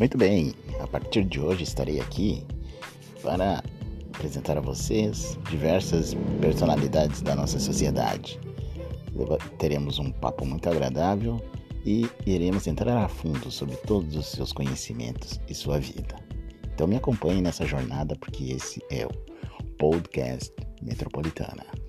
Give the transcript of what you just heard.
Muito bem, a partir de hoje estarei aqui para apresentar a vocês diversas personalidades da nossa sociedade. Teremos um papo muito agradável e iremos entrar a fundo sobre todos os seus conhecimentos e sua vida. Então me acompanhe nessa jornada porque esse é o Podcast Metropolitana.